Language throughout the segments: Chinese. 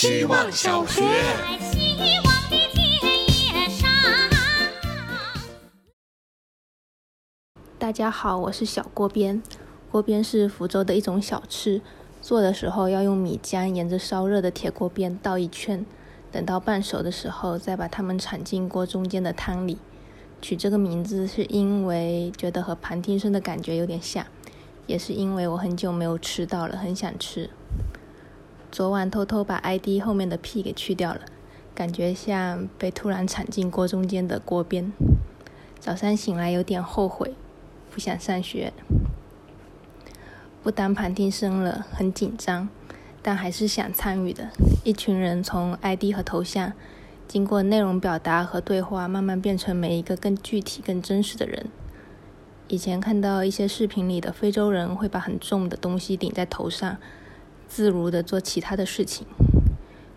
希望小学。在希望的田野上。大家好，我是小锅边。锅边是福州的一种小吃，做的时候要用米浆沿着烧热的铁锅边倒一圈，等到半熟的时候再把它们铲进锅中间的汤里。取这个名字是因为觉得和盘听生的感觉有点像，也是因为我很久没有吃到了，很想吃。昨晚偷偷把 ID 后面的 P 给去掉了，感觉像被突然铲进锅中间的锅边。早上醒来有点后悔，不想上学。不当旁听生了，很紧张，但还是想参与的。一群人从 ID 和头像，经过内容表达和对话，慢慢变成每一个更具体、更真实的人。以前看到一些视频里的非洲人会把很重的东西顶在头上，自如的做其他的事情，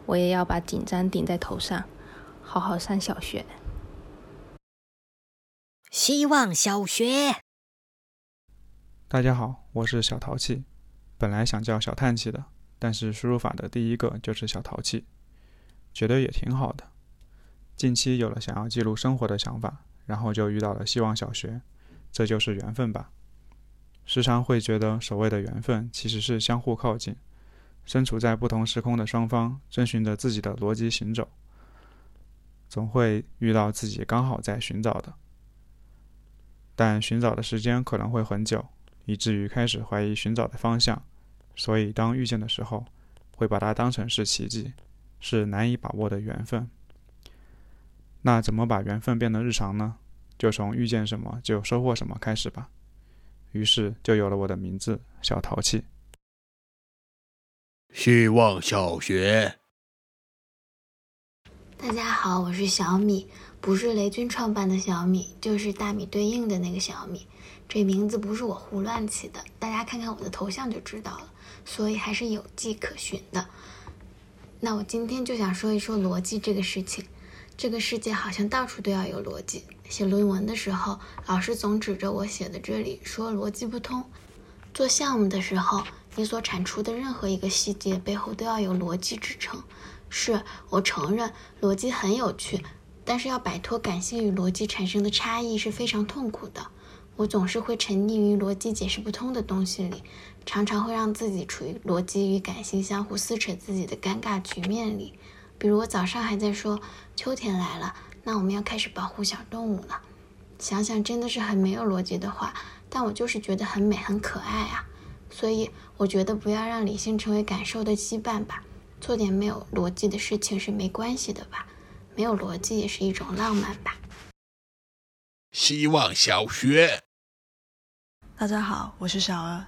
我也要把紧张顶在头上，好好上小学。希望小学。大家好，我是小淘气。本来想叫小叹气的，但是输入法的第一个就是小淘气，觉得也挺好的。近期有了想要记录生活的想法，然后就遇到了希望小学，这就是缘分吧。时常会觉得所谓的缘分其实是相互靠近，身处在不同时空的双方，遵循着自己的逻辑行走，总会遇到自己刚好在寻找的，但寻找的时间可能会很久。以至于开始怀疑寻找的方向，所以当遇见的时候，会把它当成是奇迹，是难以把握的缘分。那怎么把缘分变得日常呢？就从遇见什么就收获什么开始吧。于是就有了我的名字——小淘气。希望小学。大家好，我是小米，不是雷军创办的小米，就是大米对应的那个小米。这名字不是我胡乱起的，大家看看我的头像就知道了，所以还是有迹可循的。那我今天就想说一说逻辑这个事情。这个世界好像到处都要有逻辑。写论文的时候，老师总指着我写的这里说逻辑不通；做项目的时候，你所产出的任何一个细节背后都要有逻辑支撑。是我承认逻辑很有趣，但是要摆脱感性与逻辑产生的差异是非常痛苦的。我总是会沉溺于逻辑解释不通的东西里，常常会让自己处于逻辑与感性相互撕扯自己的尴尬局面里。比如我早上还在说秋天来了，那我们要开始保护小动物了。想想真的是很没有逻辑的话，但我就是觉得很美很可爱啊。所以我觉得不要让理性成为感受的羁绊吧，做点没有逻辑的事情是没关系的吧，没有逻辑也是一种浪漫吧。希望小学。大家好，我是小鹅。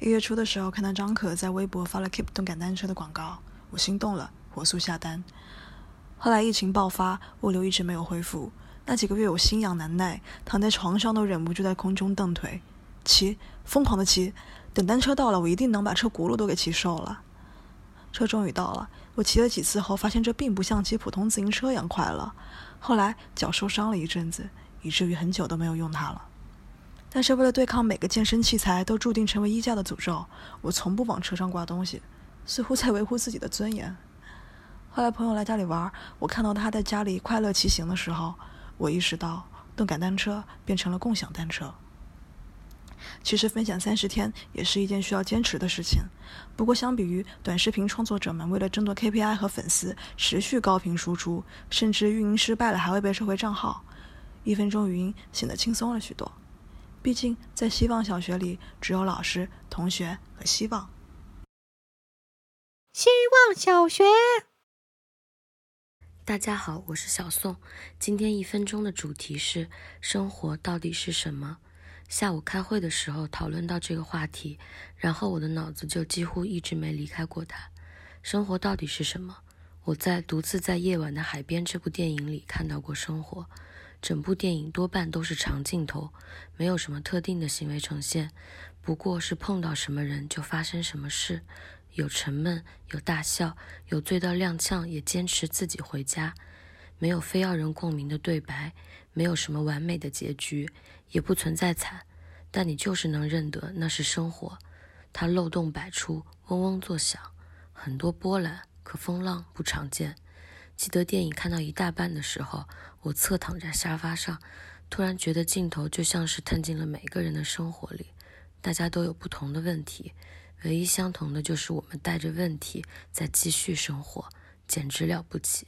一月初的时候，看到张可在微博发了 Keep 动感单车的广告，我心动了，火速下单。后来疫情爆发，物流一直没有恢复。那几个月我心痒难耐，躺在床上都忍不住在空中蹬腿，骑，疯狂的骑。等单车到了，我一定能把车轱辘都给骑瘦了。车终于到了，我骑了几次后，发现这并不像骑普通自行车一样快乐。后来脚受伤了一阵子，以至于很久都没有用它了。但是为了对抗每个健身器材都注定成为衣架的诅咒，我从不往车上挂东西，似乎在维护自己的尊严。后来朋友来家里玩，我看到他在家里快乐骑行的时候，我意识到动感单车变成了共享单车。其实分享三十天也是一件需要坚持的事情，不过相比于短视频创作者们为了争夺 KPI 和粉丝持续高频输出，甚至运营失败了还会被收回账号，一分钟语音显得轻松了许多。毕竟在希望小学里，只有老师、同学和希望。希望小学。大家好，我是小宋。今天一分钟的主题是生活到底是什么？下午开会的时候讨论到这个话题，然后我的脑子就几乎一直没离开过它。生活到底是什么？我在《独自在夜晚的海边》这部电影里看到过生活。整部电影多半都是长镜头，没有什么特定的行为呈现，不过是碰到什么人就发生什么事，有沉闷，有大笑，有醉到踉跄也坚持自己回家，没有非要人共鸣的对白，没有什么完美的结局，也不存在惨，但你就是能认得那是生活，它漏洞百出，嗡嗡作响，很多波澜，可风浪不常见。记得电影看到一大半的时候，我侧躺在沙发上，突然觉得镜头就像是探进了每个人的生活里。大家都有不同的问题，唯一相同的就是我们带着问题在继续生活，简直了不起。